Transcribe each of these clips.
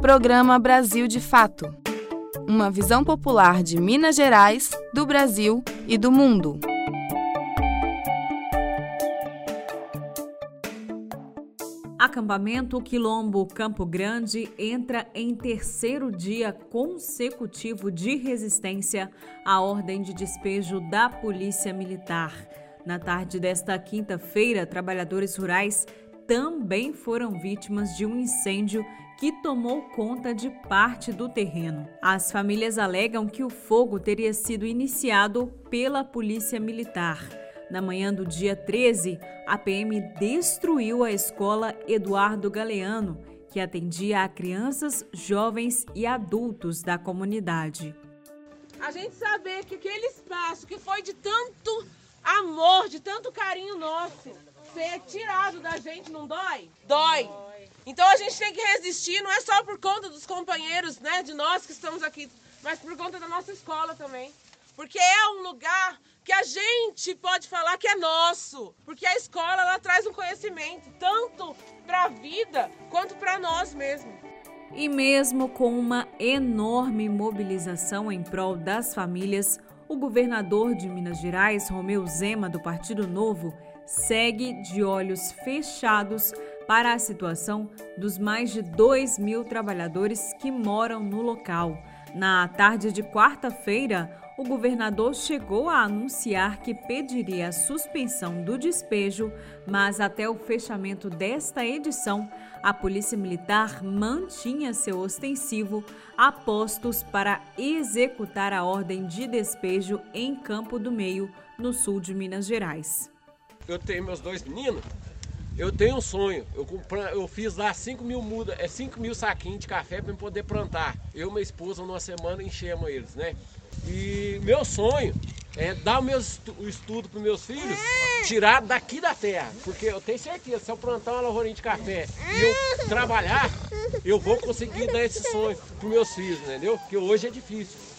Programa Brasil de Fato Uma visão popular de Minas Gerais, do Brasil e do mundo. Acampamento Quilombo Campo Grande entra em terceiro dia consecutivo de resistência à ordem de despejo da Polícia Militar. Na tarde desta quinta-feira, trabalhadores rurais também foram vítimas de um incêndio que tomou conta de parte do terreno. As famílias alegam que o fogo teria sido iniciado pela Polícia Militar. Na manhã do dia 13, a PM destruiu a escola Eduardo Galeano, que atendia a crianças, jovens e adultos da comunidade. A gente saber que aquele espaço que foi de tanto amor, de tanto carinho nosso, ser tirado da gente não dói? Dói. Então a gente tem que resistir, não é só por conta dos companheiros, né, de nós que estamos aqui, mas por conta da nossa escola também. Porque é um lugar que a gente pode falar que é nosso, porque a escola ela traz um conhecimento tanto para a vida quanto para nós mesmos. E mesmo com uma enorme mobilização em prol das famílias, o governador de Minas Gerais, Romeu Zema, do Partido Novo, segue de olhos fechados para a situação dos mais de 2 mil trabalhadores que moram no local. Na tarde de quarta-feira, o governador chegou a anunciar que pediria a suspensão do despejo, mas até o fechamento desta edição, a Polícia Militar mantinha seu ostensivo a postos para executar a ordem de despejo em Campo do Meio, no sul de Minas Gerais. Eu tenho meus dois meninos, eu tenho um sonho. Eu, eu fiz lá 5 mil mudas, é 5 mil saquinhos de café para poder plantar. Eu e minha esposa, numa semana, enchemos eles, né? E meu sonho é dar o, meu estu estudo para meus filhos, tirar daqui da terra. Porque eu tenho certeza, se eu plantar uma lavourinha de café e eu trabalhar, eu vou conseguir dar esse sonho para meus filhos, entendeu? Porque hoje é difícil.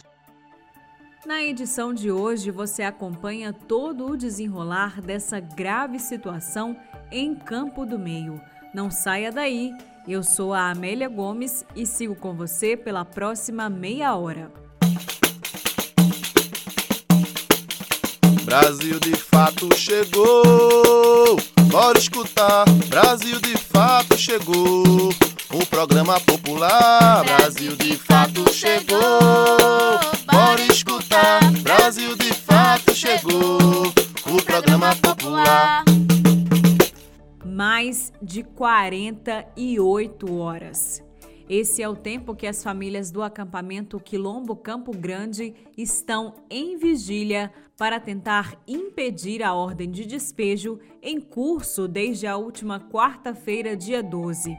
Na edição de hoje, você acompanha todo o desenrolar dessa grave situação em Campo do Meio. Não saia daí. Eu sou a Amélia Gomes e sigo com você pela próxima meia hora. Brasil de fato chegou. Bora escutar. Brasil de fato chegou. O programa popular. Brasil de fato chegou. Bora popular. Mais de 48 horas. Esse é o tempo que as famílias do acampamento Quilombo Campo Grande estão em vigília para tentar impedir a ordem de despejo em curso desde a última quarta-feira, dia 12.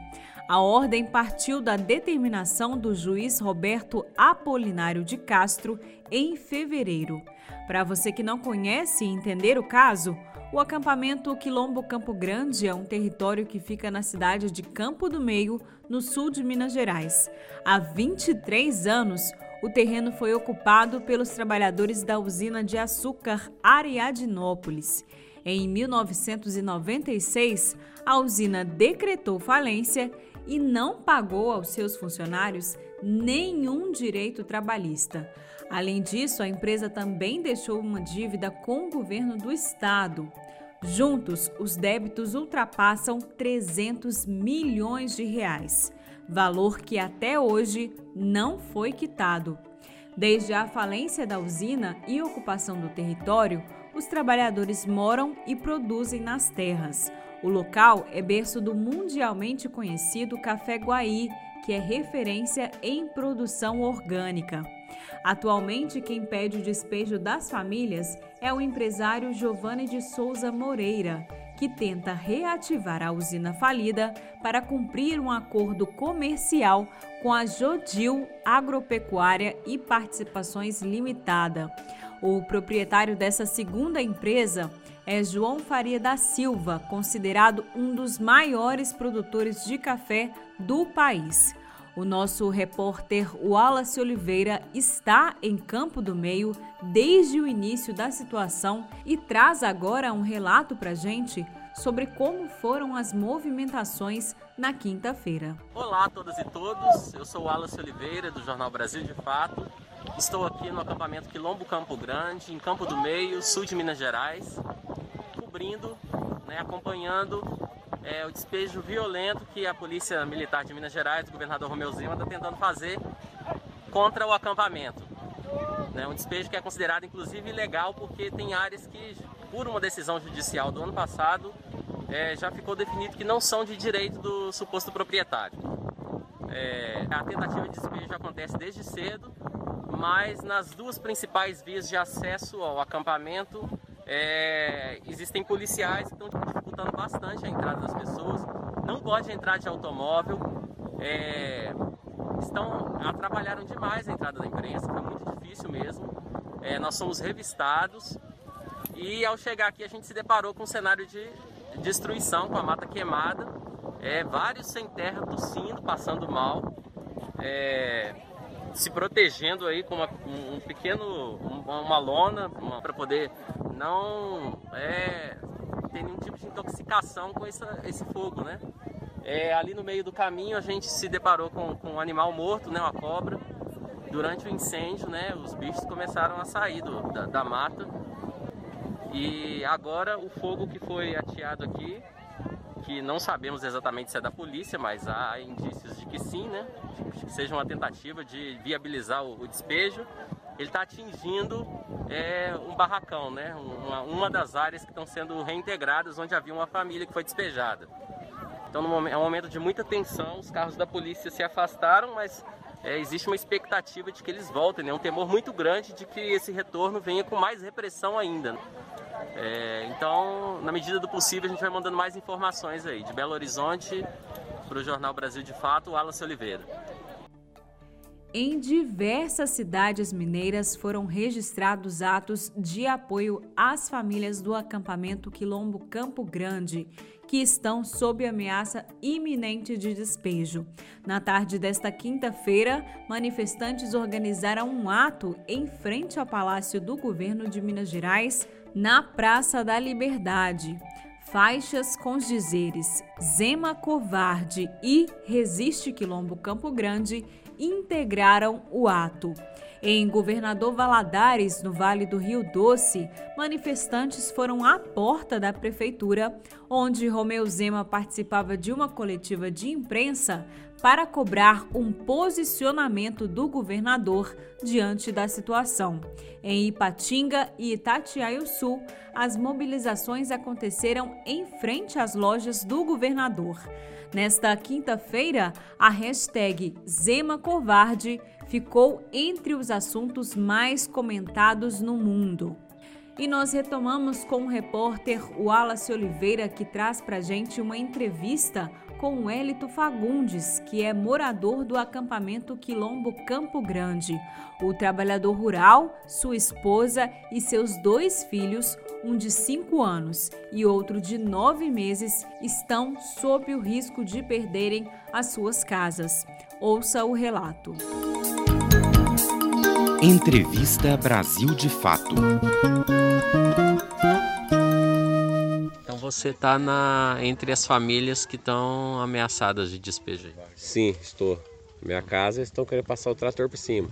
A ordem partiu da determinação do juiz Roberto Apolinário de Castro em fevereiro. Para você que não conhece e entender o caso, o acampamento Quilombo Campo Grande é um território que fica na cidade de Campo do Meio, no sul de Minas Gerais. Há 23 anos, o terreno foi ocupado pelos trabalhadores da usina de açúcar Ariadnópolis. Em 1996, a usina decretou falência e não pagou aos seus funcionários nenhum direito trabalhista. Além disso, a empresa também deixou uma dívida com o governo do estado. Juntos, os débitos ultrapassam 300 milhões de reais, valor que até hoje não foi quitado. Desde a falência da usina e ocupação do território, os trabalhadores moram e produzem nas terras. O local é berço do mundialmente conhecido Café Guaí, que é referência em produção orgânica. Atualmente, quem pede o despejo das famílias é o empresário Giovanni de Souza Moreira, que tenta reativar a usina falida para cumprir um acordo comercial com a Jodil Agropecuária e Participações Limitada. O proprietário dessa segunda empresa é João Faria da Silva, considerado um dos maiores produtores de café do país. O nosso repórter Wallace Oliveira está em Campo do Meio desde o início da situação e traz agora um relato para gente sobre como foram as movimentações na quinta-feira. Olá a todas e todos, eu sou Wallace Oliveira, do Jornal Brasil de Fato. Estou aqui no acampamento Quilombo Campo Grande, em Campo do Meio, sul de Minas Gerais, cobrindo, né, acompanhando é, o despejo violento que a Polícia Militar de Minas Gerais, o governador Romeu Zema, está tentando fazer contra o acampamento. Né, um despejo que é considerado inclusive ilegal porque tem áreas que, por uma decisão judicial do ano passado, é, já ficou definido que não são de direito do suposto proprietário. É, a tentativa de despejo acontece desde cedo, mas nas duas principais vias de acesso ao acampamento é, existem policiais que estão dificultando bastante a entrada das pessoas. Não pode entrar de automóvel. É, estão atrapalharam demais a entrada da imprensa, foi muito difícil mesmo. É, nós somos revistados e ao chegar aqui a gente se deparou com um cenário de destruição, com a mata queimada, é, vários sem terra tossindo, passando mal. É, se protegendo aí com uma, um pequeno, uma lona para poder não é, ter nenhum tipo de intoxicação com essa, esse fogo, né? É, ali no meio do caminho a gente se deparou com, com um animal morto, né, uma cobra. Durante o incêndio, né, os bichos começaram a sair do, da, da mata. E agora o fogo que foi ateado aqui, que não sabemos exatamente se é da polícia, mas há indícios de que sim, né? que seja uma tentativa de viabilizar o, o despejo, ele está atingindo é, um barracão, né? Uma, uma, das áreas que estão sendo reintegradas onde havia uma família que foi despejada. Então momento, é um momento de muita tensão, os carros da polícia se afastaram, mas é, existe uma expectativa de que eles voltem, né? um temor muito grande de que esse retorno venha com mais repressão ainda. É, então, na medida do possível, a gente vai mandando mais informações aí. De Belo Horizonte para o Jornal Brasil de Fato, Wallace Oliveira. Em diversas cidades mineiras foram registrados atos de apoio às famílias do acampamento Quilombo Campo Grande, que estão sob ameaça iminente de despejo. Na tarde desta quinta-feira, manifestantes organizaram um ato em frente ao Palácio do Governo de Minas Gerais, na Praça da Liberdade faixas com os dizeres Zema Covarde e Resiste Quilombo Campo Grande integraram o ato. Em Governador Valadares, no Vale do Rio Doce, manifestantes foram à porta da prefeitura, onde Romeu Zema participava de uma coletiva de imprensa para cobrar um posicionamento do governador diante da situação. Em Ipatinga e Itatiaio-Sul, as mobilizações aconteceram em frente às lojas do governador. Nesta quinta-feira, a hashtag Zema Covarde ficou entre os assuntos mais comentados no mundo. E nós retomamos com o repórter Wallace Oliveira, que traz para gente uma entrevista com Hélito Fagundes, que é morador do acampamento Quilombo Campo Grande. O trabalhador rural, sua esposa e seus dois filhos, um de 5 anos e outro de 9 meses, estão sob o risco de perderem as suas casas. Ouça o relato. Entrevista Brasil de Fato você está entre as famílias que estão ameaçadas de despejo. Sim, estou. Minha casa estão querendo passar o trator por cima.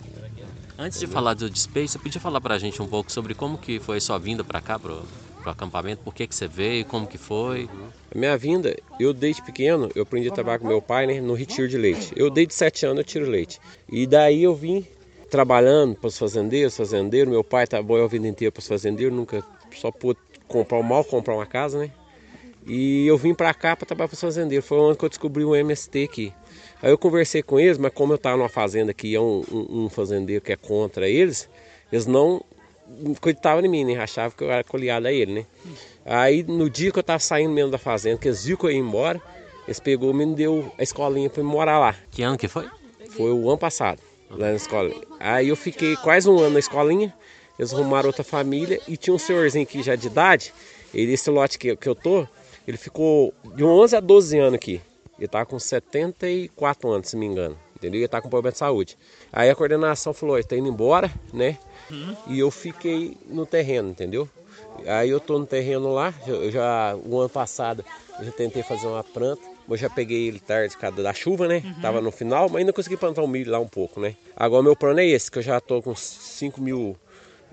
Antes de falar do despejo, você podia falar para a gente um pouco sobre como que foi sua vinda para cá, pro, pro acampamento, por que que você veio, como que foi? A minha vinda, eu desde pequeno, eu aprendi a trabalhar com meu pai né, no retiro de leite. Eu desde sete anos eu tiro leite. E daí eu vim trabalhando para os fazendeiros, fazendeiro, meu pai trabalhou a vida inteira para os fazendeiros, nunca só pude comprar mal comprar uma casa, né? E eu vim para cá para trabalhar para os fazendeiros. Foi onde que eu descobri o MST aqui. Aí eu conversei com eles, mas como eu estava numa fazenda que é um, um, um, fazendeiro que é contra eles, eles não acreditavam em mim, né? Achavam que eu era coliado a ele, né? Aí no dia que eu estava saindo mesmo da fazenda, que eles viram que eu ia embora, eles pegou e me deu a escolinha para morar lá. Que ano que foi? Foi o ano passado, lá na escola. Aí eu fiquei quase um ano na escolinha, eles arrumaram outra família e tinha um senhorzinho aqui já de idade, ele, esse lote que, que eu tô, ele ficou de 11 a 12 anos aqui. Ele tá com 74 anos, se me engano. Entendeu? Ele tá com problema de saúde. Aí a coordenação falou: está indo embora, né? E eu fiquei no terreno, entendeu? Aí eu tô no terreno lá, eu já o ano passado eu já tentei fazer uma planta, eu já peguei ele tarde por causa da chuva, né? Uhum. Tava no final, mas ainda consegui plantar um milho lá um pouco, né? Agora meu plano é esse, que eu já tô com 5 mil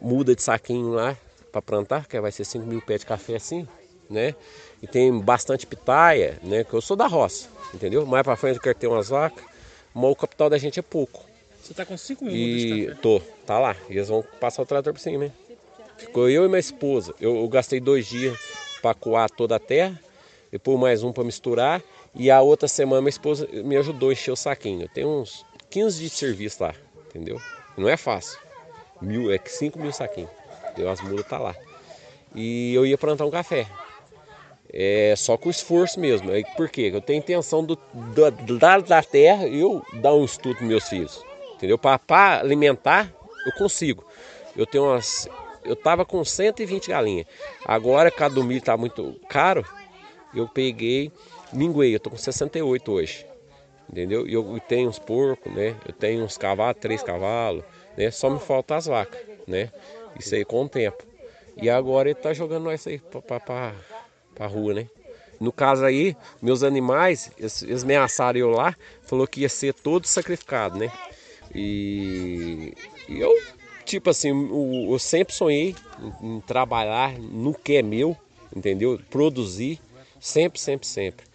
muda de saquinho lá para plantar, que vai ser 5 mil pés de café assim, né? E tem bastante pitaia, né? Que eu sou da roça, entendeu? Mais para frente eu quero ter umas vacas, mas o capital da gente é pouco. Você tá com 5 mil e... de café? Tô, tá lá. E eles vão passar o trator por cima, né? Ficou eu e minha esposa. Eu, eu gastei dois dias para coar toda a terra, depois mais um para misturar. E a outra semana minha esposa me ajudou a encher o saquinho. Eu tenho uns 15 dias de serviço lá, entendeu? Não é fácil. Mil, é 5 mil saquinhos. As mulas tá lá. E eu ia plantar um café. É só com esforço mesmo. Por quê? Eu tenho intenção do, da, da terra eu dar um estudo para meus filhos. Entendeu? Para alimentar, eu consigo. Eu tenho umas eu tava com 120 galinhas. Agora, cada milho tá muito caro, eu peguei, minguei, eu tô com 68 hoje. Entendeu? E eu tenho uns porcos, né? Eu tenho uns cavalos, três cavalos, né? Só me falta as vacas, né? Isso aí com o tempo. E agora ele tá jogando nós aí pra, pra, rua, né? No caso aí, meus animais, eles, eles ameaçaram eu lá, falou que ia ser todo sacrificado, né? E, e eu tipo assim, eu, eu sempre sonhei em, em, trabalhar no que é meu, entendeu? Produzir, sempre, sempre, sempre.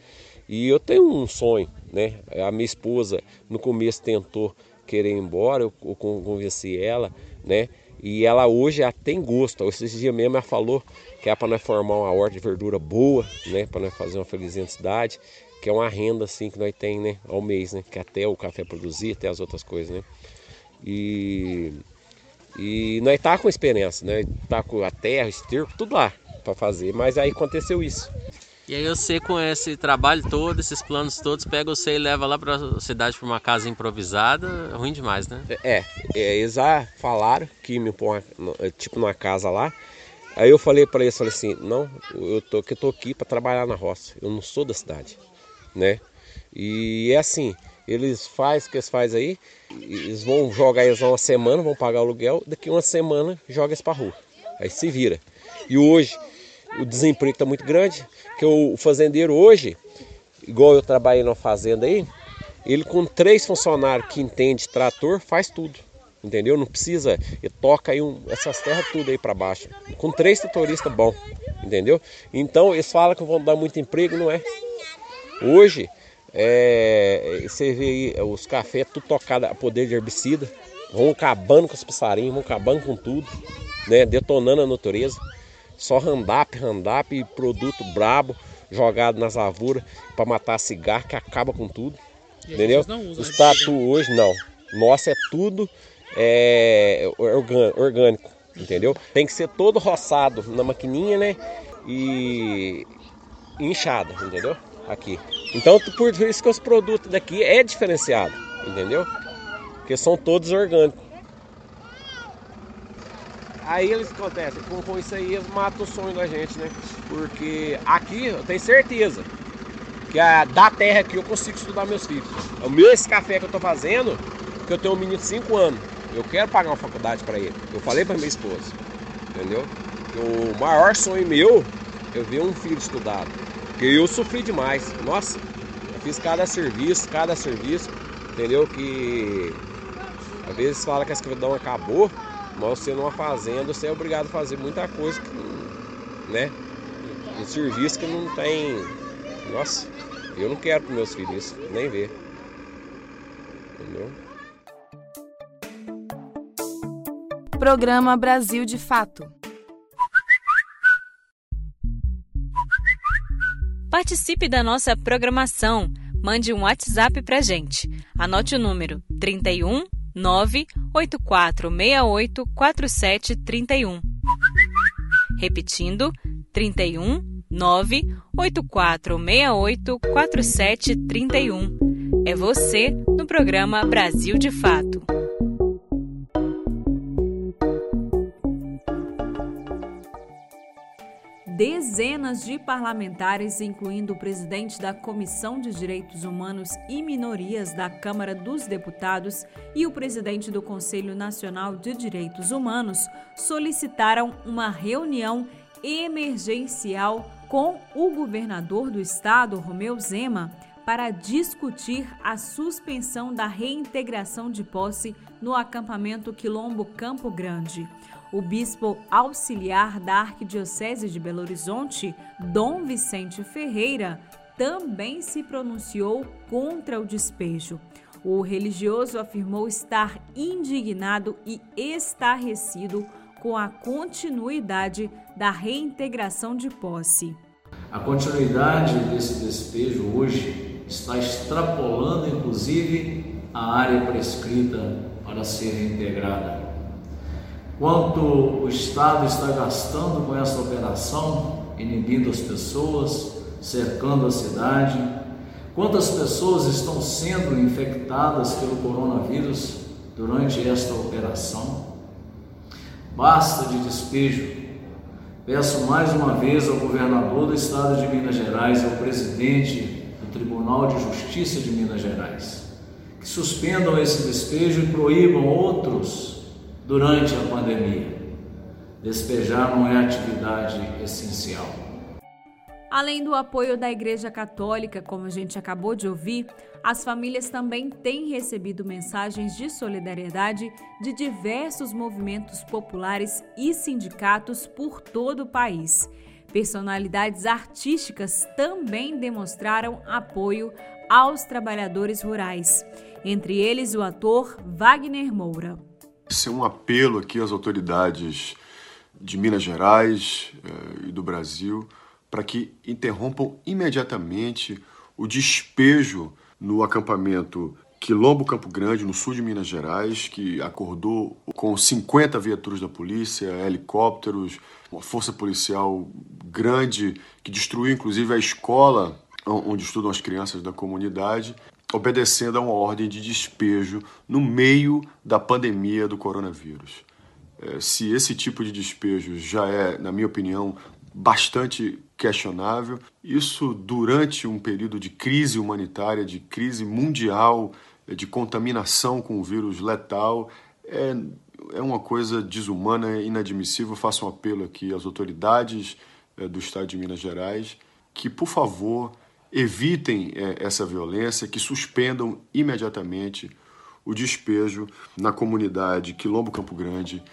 E eu tenho um sonho, né? A minha esposa no começo tentou querer ir embora, eu, eu convenci ela, né? E ela hoje ela tem gosto. Esses dias mesmo ela falou que é para nós formar uma horta de verdura boa, né? Para nós fazer uma felizinha cidade, que é uma renda assim que nós tem, né? Ao mês, né? Que até o café produzir, até as outras coisas, né? E e nós tá com experiência, né? Tá com a terra, esterco, tudo lá para fazer, mas aí aconteceu isso. E aí você com esse trabalho todo, esses planos todos, pega você e leva lá para a cidade para uma casa improvisada, ruim demais, né? É, é, eles já falaram que me põe tipo numa casa lá. Aí eu falei para eles, falei assim, não, eu tô que tô aqui para trabalhar na roça. Eu não sou da cidade, né? E é assim, eles fazem o que eles fazem aí, eles vão jogar eles uma semana, vão pagar o aluguel, daqui uma semana joga eles para rua. Aí se vira. E hoje o desemprego está muito grande, que o fazendeiro hoje, igual eu trabalhei na fazenda aí, ele com três funcionários que entende trator faz tudo. Entendeu? Não precisa, ele toca aí um, essas terras tudo aí para baixo. Com três tratoristas bom, entendeu? Então eles falam que vão dar muito emprego, não é? Hoje é, você vê aí os cafés tudo tocado a poder de herbicida, vão acabando com os passarinhos, vão acabando com tudo, né? Detonando a natureza. Só randap, randap e produto brabo jogado nas lavouras para matar cigarro que acaba com tudo. E entendeu? Os tatu hoje não. Nossa é tudo é, orgânico, entendeu? Tem que ser todo roçado na maquininha, né? E inchado, entendeu? Aqui. Então, por isso que os produtos daqui é diferenciado, entendeu? Porque são todos orgânicos. Aí eles acontecem, com, com isso aí eles matam o sonho da gente, né? Porque aqui eu tenho certeza que a, da terra aqui eu consigo estudar meus filhos. O meu esse café que eu tô fazendo, que eu tenho um menino de 5 anos, eu quero pagar uma faculdade para ele. Eu falei para minha esposa, entendeu? O maior sonho meu é ver um filho estudado. Porque eu sofri demais. Nossa, eu fiz cada serviço, cada serviço, entendeu? Que às vezes fala que a escravidão acabou, mas você numa fazenda você é obrigado a fazer muita coisa que, né? Um serviço que não tem. Nossa, eu não quero para meus filhos isso, nem ver. Entendeu? Programa Brasil de Fato. Participe da nossa programação. Mande um WhatsApp para gente. Anote o número 31 98468 4731. Repetindo, 31 98468 4731. É você no programa Brasil de Fato. Dezenas de parlamentares, incluindo o presidente da Comissão de Direitos Humanos e Minorias da Câmara dos Deputados e o presidente do Conselho Nacional de Direitos Humanos, solicitaram uma reunião emergencial com o governador do estado, Romeu Zema, para discutir a suspensão da reintegração de posse no acampamento Quilombo Campo Grande. O bispo auxiliar da Arquidiocese de Belo Horizonte, Dom Vicente Ferreira, também se pronunciou contra o despejo. O religioso afirmou estar indignado e estarrecido com a continuidade da reintegração de posse. A continuidade desse despejo hoje está extrapolando, inclusive, a área prescrita para ser reintegrada. Quanto o Estado está gastando com essa operação, inibindo as pessoas, cercando a cidade, quantas pessoas estão sendo infectadas pelo coronavírus durante esta operação? Basta de despejo. Peço mais uma vez ao governador do estado de Minas Gerais e ao presidente do Tribunal de Justiça de Minas Gerais que suspendam esse despejo e proíbam outros durante a pandemia. Despejar não é atividade essencial. Além do apoio da Igreja Católica, como a gente acabou de ouvir, as famílias também têm recebido mensagens de solidariedade de diversos movimentos populares e sindicatos por todo o país. Personalidades artísticas também demonstraram apoio aos trabalhadores rurais, entre eles o ator Wagner Moura. É um apelo aqui às autoridades de Minas Gerais eh, e do Brasil para que interrompam imediatamente o despejo no acampamento Quilombo Campo Grande, no sul de Minas Gerais, que acordou com 50 viaturas da polícia, helicópteros, uma força policial grande que destruiu inclusive a escola onde estudam as crianças da comunidade, obedecendo a uma ordem de despejo no meio da pandemia do coronavírus. É, se esse tipo de despejo já é, na minha opinião, bastante questionável. Isso durante um período de crise humanitária, de crise mundial, de contaminação com o vírus letal, é, é uma coisa desumana, inadmissível. Faço um apelo aqui às autoridades é, do Estado de Minas Gerais que, por favor, evitem é, essa violência, que suspendam imediatamente o despejo na comunidade Quilombo Campo Grande,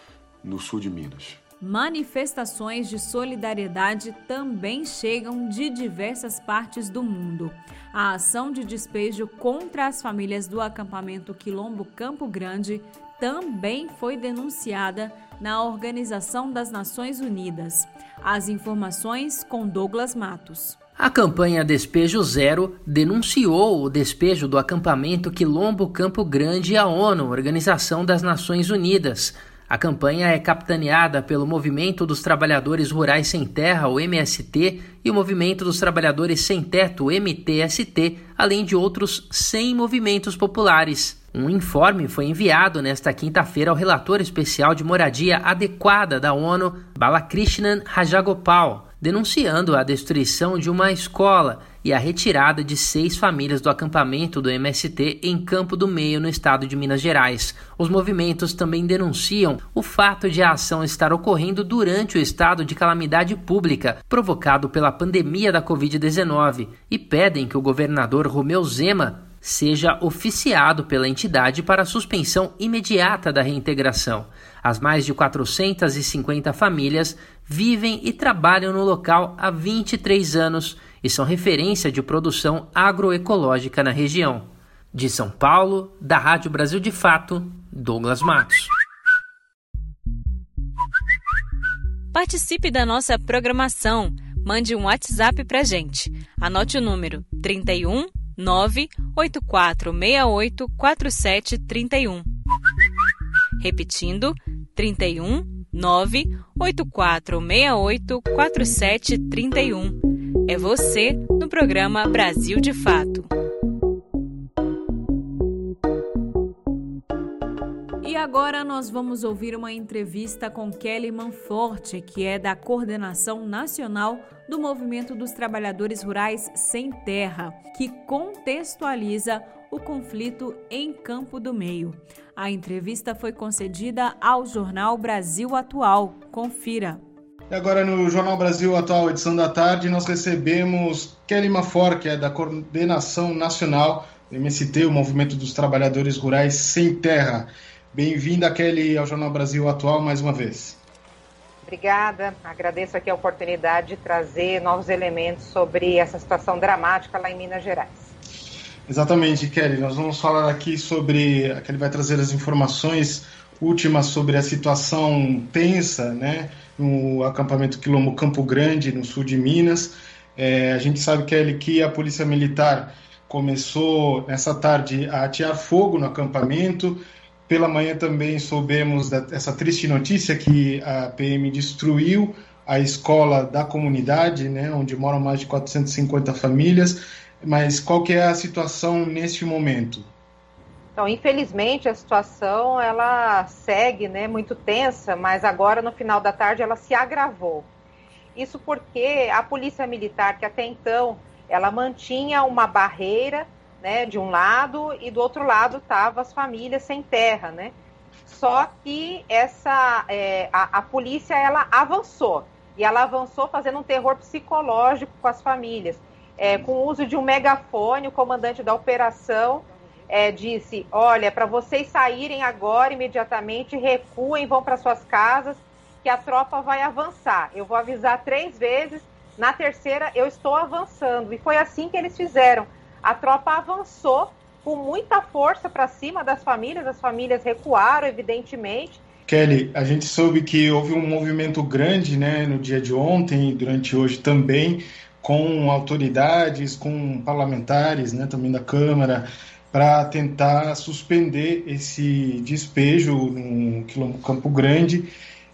no sul de Minas. Manifestações de solidariedade também chegam de diversas partes do mundo. A ação de despejo contra as famílias do acampamento Quilombo Campo Grande também foi denunciada na Organização das Nações Unidas. As informações com Douglas Matos. A campanha Despejo Zero denunciou o despejo do acampamento Quilombo Campo Grande à ONU, Organização das Nações Unidas. A campanha é capitaneada pelo Movimento dos Trabalhadores Rurais Sem Terra, o MST, e o Movimento dos Trabalhadores Sem Teto, o MTST, além de outros 100 movimentos populares. Um informe foi enviado nesta quinta-feira ao relator especial de moradia adequada da ONU, Balakrishnan Rajagopal, denunciando a destruição de uma escola e a retirada de seis famílias do acampamento do MST em Campo do Meio, no estado de Minas Gerais. Os movimentos também denunciam o fato de a ação estar ocorrendo durante o estado de calamidade pública provocado pela pandemia da Covid-19 e pedem que o governador Romeu Zema seja oficiado pela entidade para a suspensão imediata da reintegração. As mais de 450 famílias vivem e trabalham no local há 23 anos e são referência de produção agroecológica na região. De São Paulo, da Rádio Brasil de Fato, Douglas Matos. Participe da nossa programação. Mande um WhatsApp para gente. Anote o número 31 98468 4731. Repetindo, 31 98468 4731. É você no programa Brasil de Fato. E agora nós vamos ouvir uma entrevista com Kelly Manforte, que é da Coordenação Nacional do Movimento dos Trabalhadores Rurais Sem Terra, que contextualiza o conflito em Campo do Meio. A entrevista foi concedida ao jornal Brasil Atual. Confira. E agora no Jornal Brasil Atual, edição da tarde, nós recebemos Kelly Mafor, que é da Coordenação Nacional do MST, o Movimento dos Trabalhadores Rurais Sem Terra. Bem-vinda, Kelly, ao Jornal Brasil Atual mais uma vez. Obrigada, agradeço aqui a oportunidade de trazer novos elementos sobre essa situação dramática lá em Minas Gerais. Exatamente, Kelly. Nós vamos falar aqui sobre. A Kelly vai trazer as informações últimas sobre a situação tensa, né, no acampamento Quilombo Campo Grande, no sul de Minas. É, a gente sabe, Kelly, que a Polícia Militar começou nessa tarde a atear fogo no acampamento. Pela manhã também soubemos dessa triste notícia que a PM destruiu a escola da comunidade, né, onde moram mais de 450 famílias. Mas qual que é a situação neste momento? Então, infelizmente, a situação ela segue, né, muito tensa, mas agora no final da tarde ela se agravou. Isso porque a polícia militar, que até então ela mantinha uma barreira, né, de um lado e do outro lado estavam as famílias sem terra, né? Só que essa é, a, a polícia ela avançou e ela avançou fazendo um terror psicológico com as famílias, é, com o uso de um megafone. O comandante da operação é, disse: Olha, para vocês saírem agora imediatamente, recuem, vão para suas casas, que a tropa vai avançar. Eu vou avisar três vezes, na terceira eu estou avançando. E foi assim que eles fizeram. A tropa avançou com muita força para cima das famílias, as famílias recuaram, evidentemente. Kelly, a gente soube que houve um movimento grande né, no dia de ontem e durante hoje também, com autoridades, com parlamentares né, também da Câmara, para tentar suspender esse despejo no Campo Grande.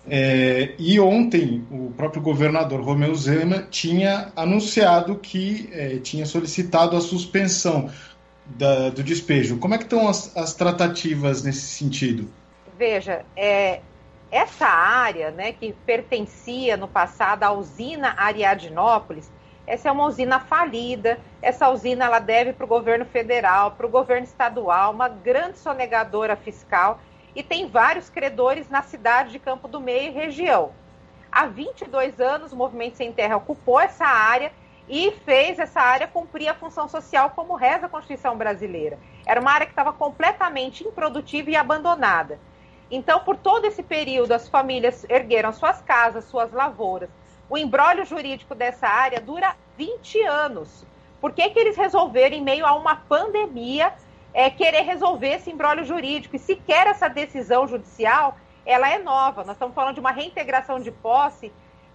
É, e ontem o próprio governador Romeu Zema tinha anunciado que é, tinha solicitado a suspensão da, do despejo. Como é que estão as, as tratativas nesse sentido? Veja, é, essa área né, que pertencia no passado à usina Ariadnópolis, essa é uma usina falida. Essa usina ela deve para o governo federal, para o governo estadual, uma grande sonegadora fiscal e tem vários credores na cidade de Campo do Meio e região. Há 22 anos, o Movimento Sem Terra ocupou essa área e fez essa área cumprir a função social como reza a Constituição brasileira. Era uma área que estava completamente improdutiva e abandonada. Então, por todo esse período, as famílias ergueram suas casas, suas lavouras, o embrólio jurídico dessa área dura 20 anos. Por que, que eles resolveram, em meio a uma pandemia, é, querer resolver esse embrólio jurídico? E sequer essa decisão judicial, ela é nova. Nós estamos falando de uma reintegração de posse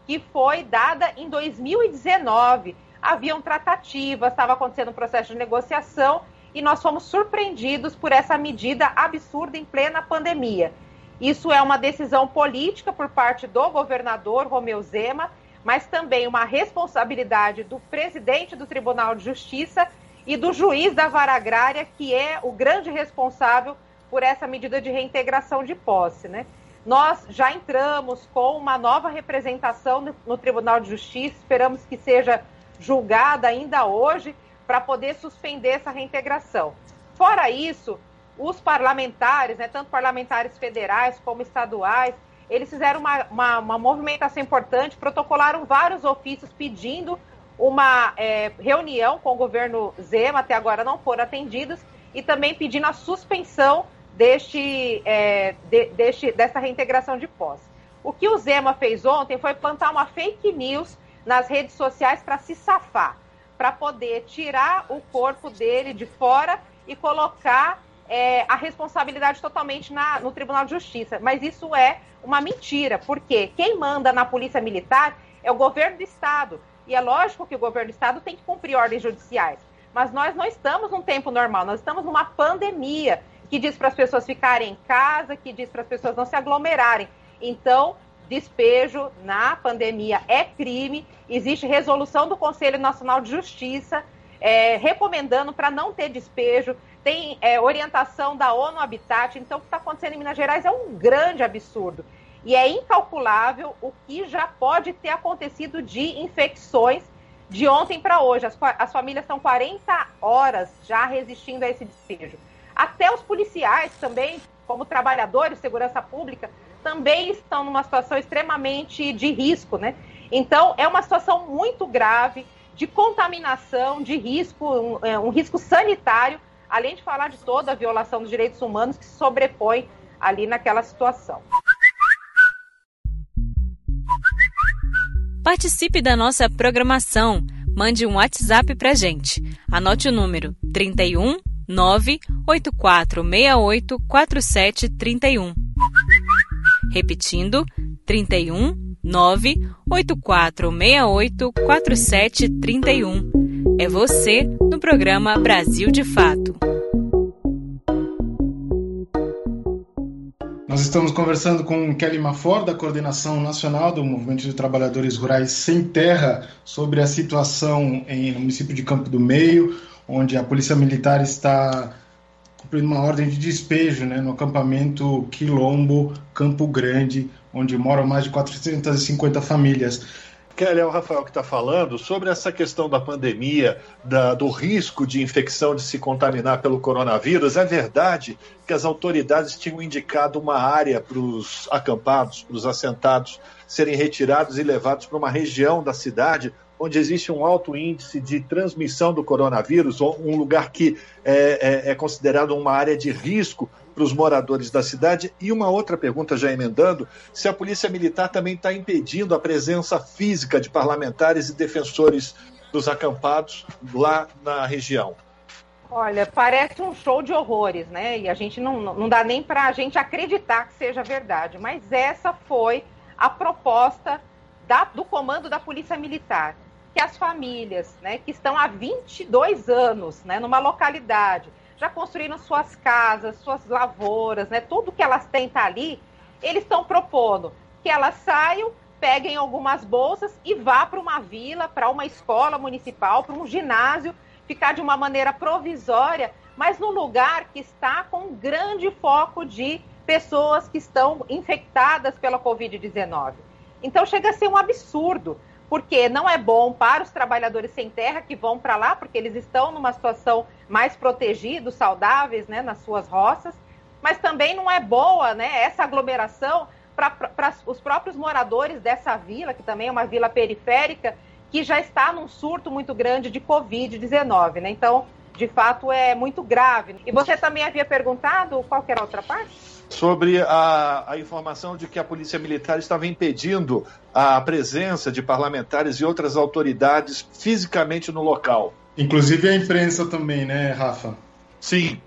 que foi dada em 2019. Haviam tratativas, estava acontecendo um processo de negociação e nós fomos surpreendidos por essa medida absurda em plena pandemia. Isso é uma decisão política por parte do governador Romeu Zema mas também uma responsabilidade do presidente do Tribunal de Justiça e do juiz da vara agrária, que é o grande responsável por essa medida de reintegração de posse. Né? Nós já entramos com uma nova representação no, Tribunal de Justiça, esperamos que seja julgada ainda hoje para poder suspender essa reintegração. Fora isso, os parlamentares, né, tanto parlamentares federais como estaduais, eles fizeram uma, uma, uma movimentação importante, protocolaram vários ofícios pedindo uma é, reunião com o governo Zema, até agora não foram atendidos, e também pedindo a suspensão deste, é, de, deste, dessa reintegração de posse. O que o Zema fez ontem foi plantar uma fake news nas redes sociais para se safar, para poder tirar o corpo dele de fora e colocar é, a responsabilidade totalmente na, no Tribunal de Justiça. Mas isso é uma mentira, porque quem manda na Polícia Militar é o governo do Estado. E é lógico que o governo do Estado tem que cumprir ordens judiciais. Mas nós não estamos num tempo normal, nós estamos numa pandemia que diz para as pessoas ficarem em casa, que diz para as pessoas não se aglomerarem. Então, despejo na pandemia é crime, existe resolução do Conselho Nacional de Justiça é, recomendando para não ter despejo, tem é, orientação da ONU Habitat. Então, o que está acontecendo em Minas Gerais é um grande absurdo. E é incalculável o que já pode ter acontecido de infecções de ontem para hoje. As, as famílias estão 40 horas já resistindo a esse despejo. Até os policiais também, como trabalhadores de segurança pública, também estão numa situação extremamente de risco, né? Então, é uma situação muito grave de contaminação, de risco, um, é, um risco sanitário, além de falar de toda a violação dos direitos humanos que se sobrepõe ali naquela situação. Participe da nossa programação. Mande um WhatsApp para gente. Anote o número 31 98468 4731. Repetindo, 31 98468 4731. É você no programa Brasil de Fato. Nós estamos conversando com Kelly Mafor, da Coordenação Nacional do Movimento de Trabalhadores Rurais Sem Terra, sobre a situação em, no município de Campo do Meio, onde a Polícia Militar está cumprindo uma ordem de despejo né, no acampamento Quilombo, Campo Grande, onde moram mais de 450 famílias. Kelly, é o Rafael que está falando sobre essa questão da pandemia, da, do risco de infecção, de se contaminar pelo coronavírus. É verdade que as autoridades tinham indicado uma área para os acampados, para os assentados, serem retirados e levados para uma região da cidade onde existe um alto índice de transmissão do coronavírus, um lugar que é, é, é considerado uma área de risco para os moradores da cidade. E uma outra pergunta, já emendando: se a Polícia Militar também está impedindo a presença física de parlamentares e defensores dos acampados lá na região. Olha, parece um show de horrores, né? E a gente não, não dá nem para a gente acreditar que seja verdade. Mas essa foi a proposta da, do comando da Polícia Militar que as famílias, né, que estão há 22 anos, né, numa localidade, já construíram suas casas, suas lavouras, né, tudo que elas têm tá ali, eles estão propondo que elas saiam, peguem algumas bolsas e vá para uma vila, para uma escola municipal, para um ginásio, ficar de uma maneira provisória, mas no lugar que está com um grande foco de pessoas que estão infectadas pela Covid-19. Então chega a ser um absurdo porque não é bom para os trabalhadores sem terra que vão para lá, porque eles estão numa situação mais protegidos, saudáveis, né, nas suas roças, mas também não é boa, né, essa aglomeração para os próprios moradores dessa vila, que também é uma vila periférica, que já está num surto muito grande de Covid-19, né? Então, de fato, é muito grave. E você também havia perguntado qual era a outra parte? Sobre a, a, informação de que a Polícia Militar estava impedindo a presença de parlamentares e outras autoridades fisicamente no local. Inclusive a imprensa também, né, Rafa? Sim.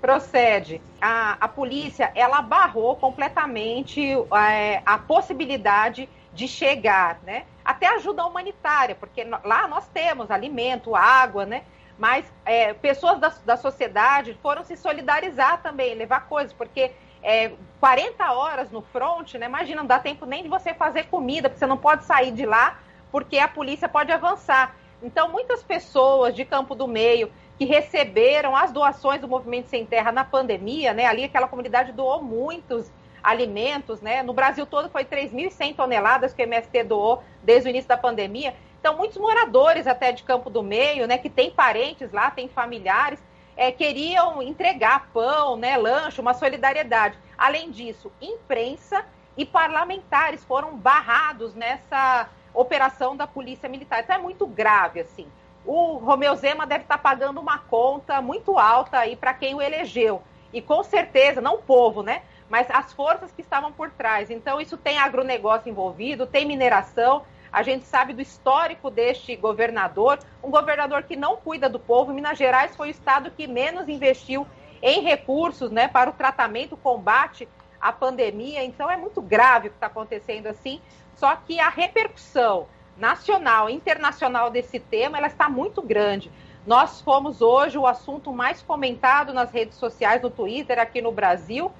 Procede. A, a polícia, ela barrou completamente é, a possibilidade de chegar, né? Até ajuda humanitária, porque lá nós temos alimento, água, né? Mas é, pessoas da, da sociedade foram se solidarizar também, levar coisas, porque é, 40 horas no front, né? Imagina, não dá tempo nem de você fazer comida, porque você não pode sair de lá, porque a polícia pode avançar. Então, muitas pessoas de Campo do Meio que receberam as doações do Movimento Sem Terra na pandemia, né? Ali aquela comunidade doou muitos alimentos, né? No Brasil todo foi 3.100 toneladas que o MST doou desde o início da pandemia. Então, muitos moradores até de Campo do Meio, né, que tem parentes lá, tem familiares, é, queriam entregar pão, né, lanche, uma solidariedade. Além disso, imprensa e parlamentares foram barrados nessa operação da Polícia Militar. Então, é muito grave, assim. O Romeu Zema deve estar pagando uma conta muito alta aí para quem o elegeu. E com certeza, não o povo, né? Mas as forças que estavam por trás. Então, isso tem agronegócio envolvido, tem mineração. A gente sabe do histórico deste governador, um governador que não cuida do povo. Minas Gerais foi o estado que menos investiu em recursos né, para o tratamento, combate à pandemia. Então é muito grave o que está acontecendo assim. Só que a repercussão nacional e internacional desse tema ela está muito grande. Nós fomos hoje o assunto mais comentado nas redes sociais, no Twitter, aqui no Brasil.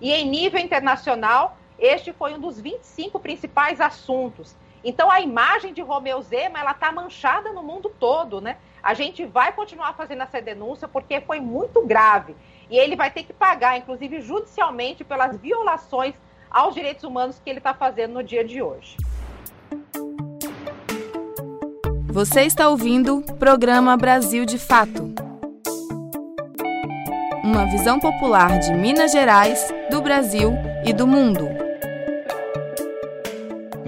E em nível internacional, este foi um dos 25 principais assuntos. Então a imagem de Romeu Zema ela está manchada no mundo todo, né? A gente vai continuar fazendo essa denúncia porque foi muito grave e ele vai ter que pagar, inclusive judicialmente, pelas violações aos direitos humanos que ele está fazendo no dia de hoje. Você está ouvindo o programa Brasil de Fato. Uma visão popular de Minas Gerais, do Brasil e do mundo.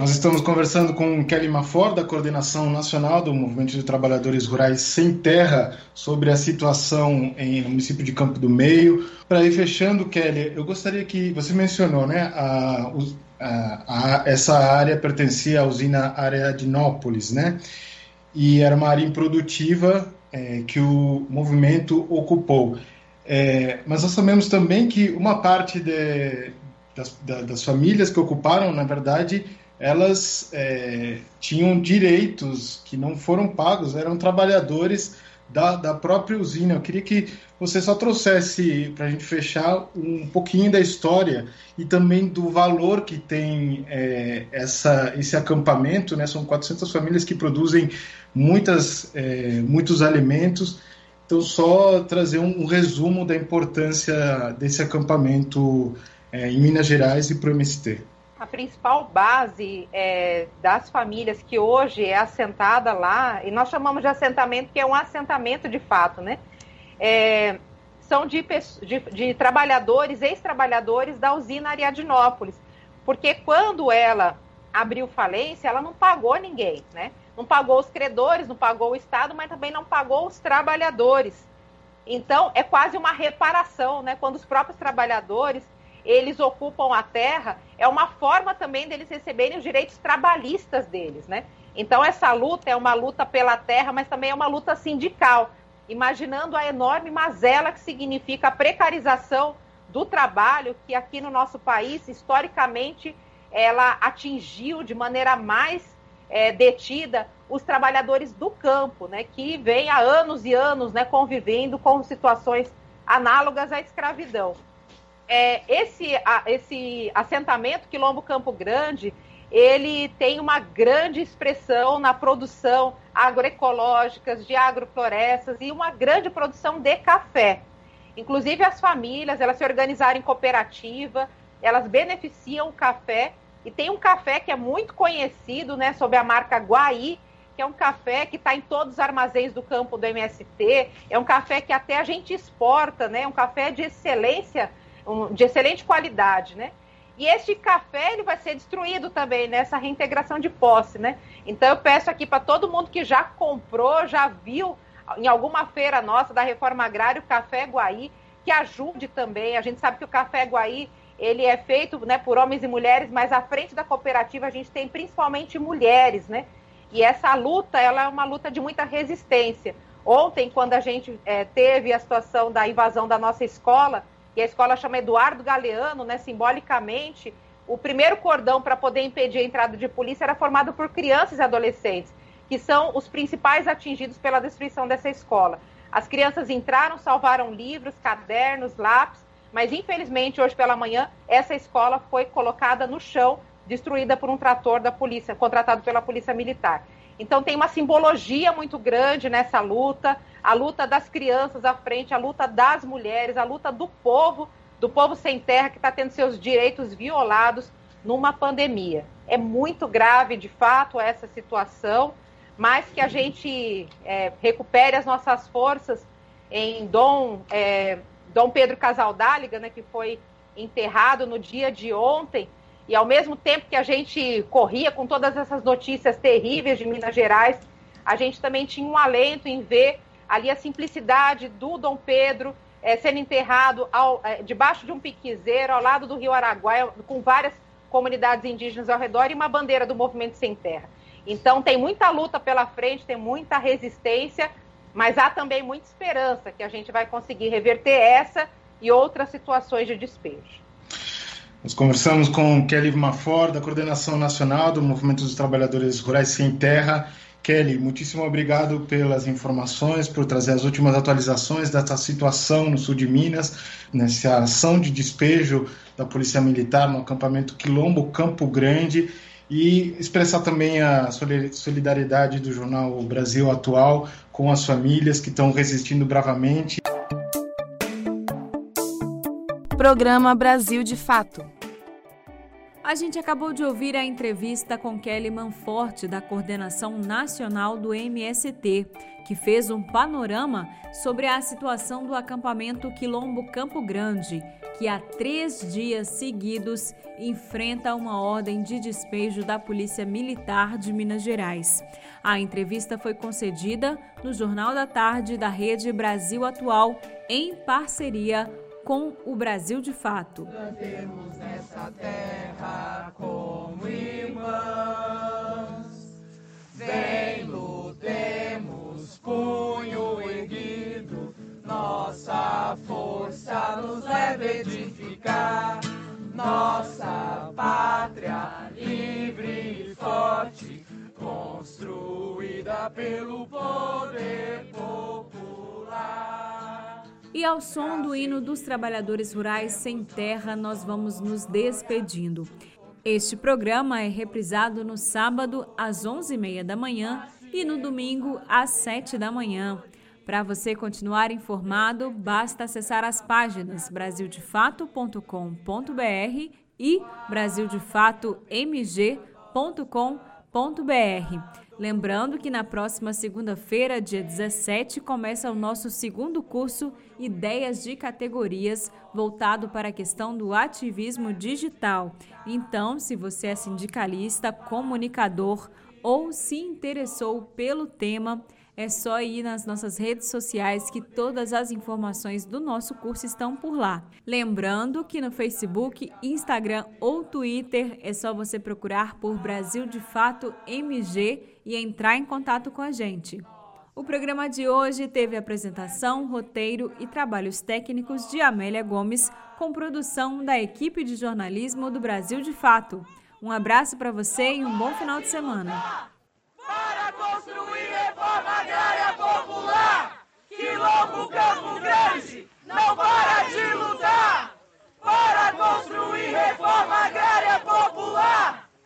Nós estamos conversando com Kelly Mafor, da Coordenação Nacional do Movimento de Trabalhadores Rurais Sem Terra, sobre a situação em, no município de Campo do Meio. Para ir fechando, Kelly, eu gostaria que você mencionou, né, a, a, a, essa área pertencia à usina Areadinópolis, né, e era uma área improdutiva é, que o movimento ocupou. É, mas nós sabemos também que uma parte de, das, das famílias que ocuparam, na verdade, elas é, tinham direitos que não foram pagos, eram trabalhadores da, da própria usina. Eu queria que você só trouxesse, para a gente fechar, um pouquinho da história e também do valor que tem é, essa, esse acampamento. Né? São 400 famílias que produzem muitas, é, muitos alimentos. Então, só trazer um, um resumo da importância desse acampamento é, em Minas Gerais e para o MST a principal base é, das famílias que hoje é assentada lá, e nós chamamos de assentamento, que é um assentamento de fato, né? É, são de, de, de trabalhadores, ex-trabalhadores da usina Ariadnópolis. Porque quando ela abriu falência, ela não pagou ninguém, né? Não pagou os credores, não pagou o Estado, mas também não pagou os trabalhadores. Então, é quase uma reparação, né? Quando os próprios trabalhadores eles ocupam a terra, é uma forma também deles receberem os direitos trabalhistas deles, né? Então essa luta é uma luta pela terra, mas também é uma luta sindical, imaginando a enorme mazela que significa a precarização do trabalho, que aqui no nosso país, historicamente, ela atingiu de maneira mais é, detida os trabalhadores do campo, né, que vem há anos e anos né, convivendo com situações análogas à escravidão é, esse, a, esse assentamento Quilombo Campo Grande, ele tem uma grande expressão na produção agroecológicas, de agroflorestas e uma grande produção de café. Inclusive as famílias, elas se organizaram em cooperativa, elas beneficiam o café e tem um café que é muito conhecido, né, sob a marca Guaí, que é um café que está em todos os armazéns do campo do MST, é um café que até a gente exporta, né, um café de excelência um, de excelente qualidade, né? E este café ele vai ser destruído também nessa reintegração de posse, né? Então eu peço aqui para todo mundo que já comprou, já viu em alguma feira nossa da reforma agrária o café Guaí, que ajude também. A gente sabe que o café Guaí ele é feito né, por homens e mulheres, mas à frente da cooperativa a gente tem principalmente mulheres, né? E essa luta ela é uma luta de muita resistência. Ontem, quando a gente é, teve a situação da invasão da nossa escola, e a escola chama Eduardo Galeano, né, simbolicamente, o primeiro cordão para poder impedir a entrada de polícia era formado por crianças e adolescentes, que são os principais atingidos pela destruição dessa escola. As crianças entraram, salvaram livros, cadernos, lápis, mas infelizmente hoje pela manhã essa escola foi colocada no chão, destruída por um trator da polícia, contratado pela polícia militar. Então tem uma simbologia muito grande nessa luta, a luta das crianças à frente, a luta das mulheres, a luta do povo, do povo sem terra que está tendo seus direitos violados numa pandemia. É muito grave, de fato, essa situação, mas que a gente é, recupere as nossas forças em Dom, é, Dom Pedro Casaldáliga, né, que foi enterrado no dia de ontem, e ao mesmo tempo que a gente corria com todas essas notícias terríveis de Minas Gerais, a gente também tinha um alento em ver ali a simplicidade do Dom Pedro é, sendo enterrado ao, é, debaixo de um piquezeiro, ao lado do rio Araguaia, com várias comunidades indígenas ao redor e uma bandeira do Movimento Sem Terra. Então tem muita luta pela frente, tem muita resistência, mas há também muita esperança que a gente vai conseguir reverter essa e outras situações de despejo. Nós conversamos com Kelly Mafor, da Coordenação Nacional do Movimento dos Trabalhadores Rurais Sem Terra. Kelly, muitíssimo obrigado pelas informações, por trazer as últimas atualizações dessa situação no sul de Minas, nessa ação de despejo da Polícia Militar no acampamento Quilombo Campo Grande e expressar também a solidariedade do jornal Brasil Atual com as famílias que estão resistindo bravamente. Programa Brasil de Fato A gente acabou de ouvir a entrevista com Kelly Manforte, da Coordenação Nacional do MST, que fez um panorama sobre a situação do acampamento Quilombo Campo Grande, que há três dias seguidos enfrenta uma ordem de despejo da Polícia Militar de Minas Gerais. A entrevista foi concedida no Jornal da Tarde da Rede Brasil Atual, em parceria com o Brasil de Fato. Cantemos nessa terra como irmãos, vem lutemos punho erguido, nossa força nos leva a edificar nossa pátria livre e forte, construída pelo poder popular. E ao som do hino dos trabalhadores rurais sem terra, nós vamos nos despedindo. Este programa é reprisado no sábado às 11h30 da manhã e no domingo às 7 da manhã. Para você continuar informado, basta acessar as páginas brasildefato.com.br e brasildefatomg.com.br. Lembrando que na próxima segunda-feira, dia 17, começa o nosso segundo curso Ideias de Categorias, voltado para a questão do ativismo digital. Então, se você é sindicalista, comunicador ou se interessou pelo tema, é só ir nas nossas redes sociais que todas as informações do nosso curso estão por lá. Lembrando que no Facebook, Instagram ou Twitter é só você procurar por Brasil de Fato MG e entrar em contato com a gente. O programa de hoje teve apresentação, roteiro e trabalhos técnicos de Amélia Gomes, com produção da equipe de jornalismo do Brasil de Fato. Um abraço para você e um bom final de semana. Para construir reforma agrária popular, Quilombo Campo Grande não para de lutar. Para construir reforma agrária popular,